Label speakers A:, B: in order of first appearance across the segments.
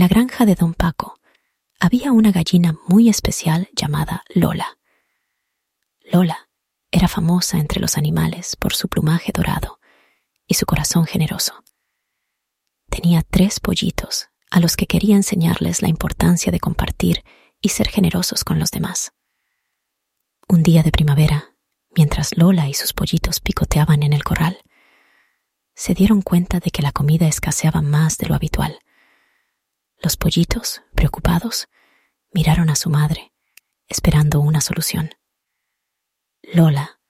A: la granja de don Paco había una gallina muy especial llamada Lola. Lola era famosa entre los animales por su plumaje dorado y su corazón generoso. Tenía tres pollitos a los que quería enseñarles la importancia de compartir y ser generosos con los demás. Un día de primavera, mientras Lola y sus pollitos picoteaban en el corral, se dieron cuenta de que la comida escaseaba más de lo habitual. Los pollitos, preocupados, miraron a su madre, esperando una solución. Lola,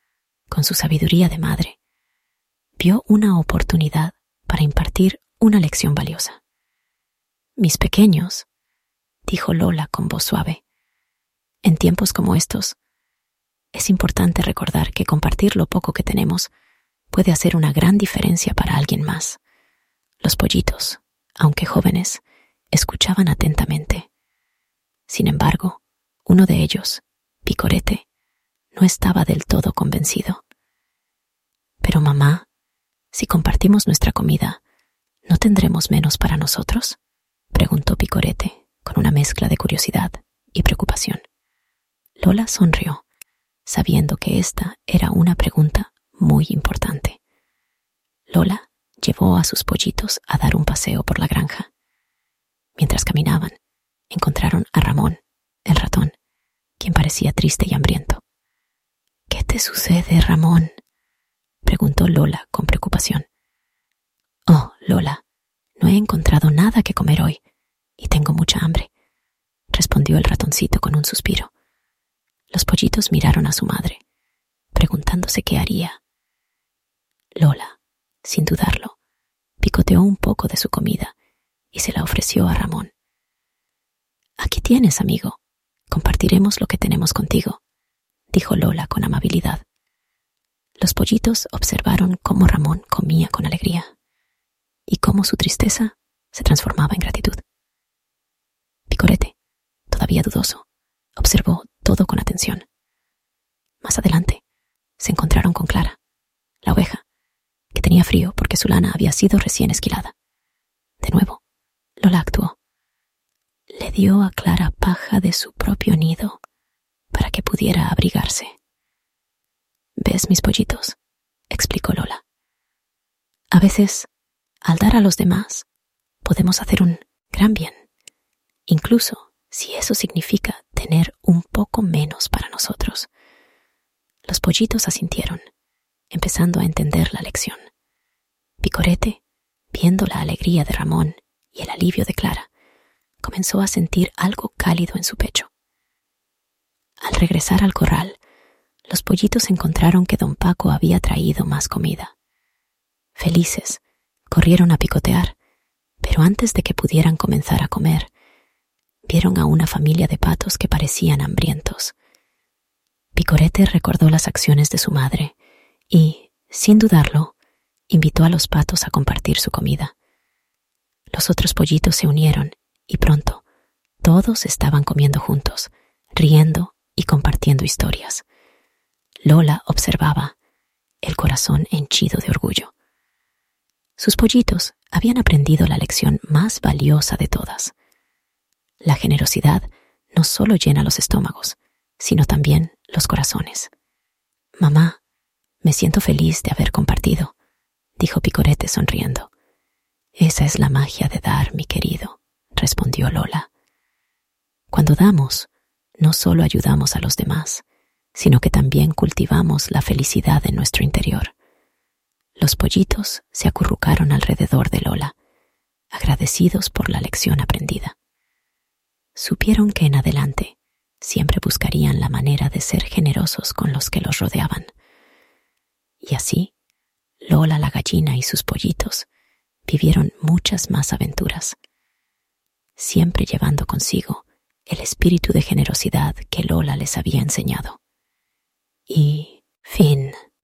A: con su sabiduría de madre, vio una oportunidad para impartir una lección valiosa. Mis pequeños, dijo Lola con voz suave, en tiempos como estos, es importante recordar que compartir lo poco que tenemos puede hacer una gran diferencia para alguien más. Los pollitos, aunque jóvenes, escuchaban atentamente. Sin embargo, uno de ellos, Picorete, no estaba del todo convencido. Pero mamá, si compartimos nuestra comida, ¿no tendremos menos para nosotros? preguntó Picorete, con una mezcla de curiosidad y preocupación. Lola sonrió, sabiendo que esta era una pregunta muy importante. Lola llevó a sus pollitos a dar un paseo por la granja. Mientras caminaban, encontraron a Ramón, el ratón, quien parecía triste y hambriento. ¿Qué te sucede, Ramón? preguntó Lola con preocupación. Oh, Lola, no he encontrado nada que comer hoy y tengo mucha hambre, respondió el ratoncito con un suspiro. Los pollitos miraron a su madre, preguntándose qué haría. Lola, sin dudarlo, picoteó un poco de su comida y se la ofreció a Ramón. Aquí tienes, amigo. Compartiremos lo que tenemos contigo, dijo Lola con amabilidad. Los pollitos observaron cómo Ramón comía con alegría y cómo su tristeza se transformaba en gratitud. Picorete, todavía dudoso, observó todo con atención. Más adelante, se encontraron con Clara, la oveja, que tenía frío porque su lana había sido recién esquilada. Lola actuó. Le dio a Clara paja de su propio nido para que pudiera abrigarse. ¿Ves mis pollitos? explicó Lola. A veces, al dar a los demás, podemos hacer un gran bien, incluso si eso significa tener un poco menos para nosotros. Los pollitos asintieron, empezando a entender la lección. Picorete, viendo la alegría de Ramón y el alivio de Clara, comenzó a sentir algo cálido en su pecho. Al regresar al corral, los pollitos encontraron que don Paco había traído más comida. Felices, corrieron a picotear, pero antes de que pudieran comenzar a comer, vieron a una familia de patos que parecían hambrientos. Picorete recordó las acciones de su madre y, sin dudarlo, invitó a los patos a compartir su comida. Los otros pollitos se unieron y pronto todos estaban comiendo juntos, riendo y compartiendo historias. Lola observaba, el corazón henchido de orgullo. Sus pollitos habían aprendido la lección más valiosa de todas. La generosidad no solo llena los estómagos, sino también los corazones. Mamá, me siento feliz de haber compartido, dijo Picorete sonriendo. Esa es la magia de dar, mi querido, respondió Lola. Cuando damos, no solo ayudamos a los demás, sino que también cultivamos la felicidad en nuestro interior. Los pollitos se acurrucaron alrededor de Lola, agradecidos por la lección aprendida. Supieron que en adelante siempre buscarían la manera de ser generosos con los que los rodeaban. Y así, Lola la gallina y sus pollitos vivieron muchas más aventuras, siempre llevando consigo el espíritu de generosidad que Lola les había enseñado. Y fin.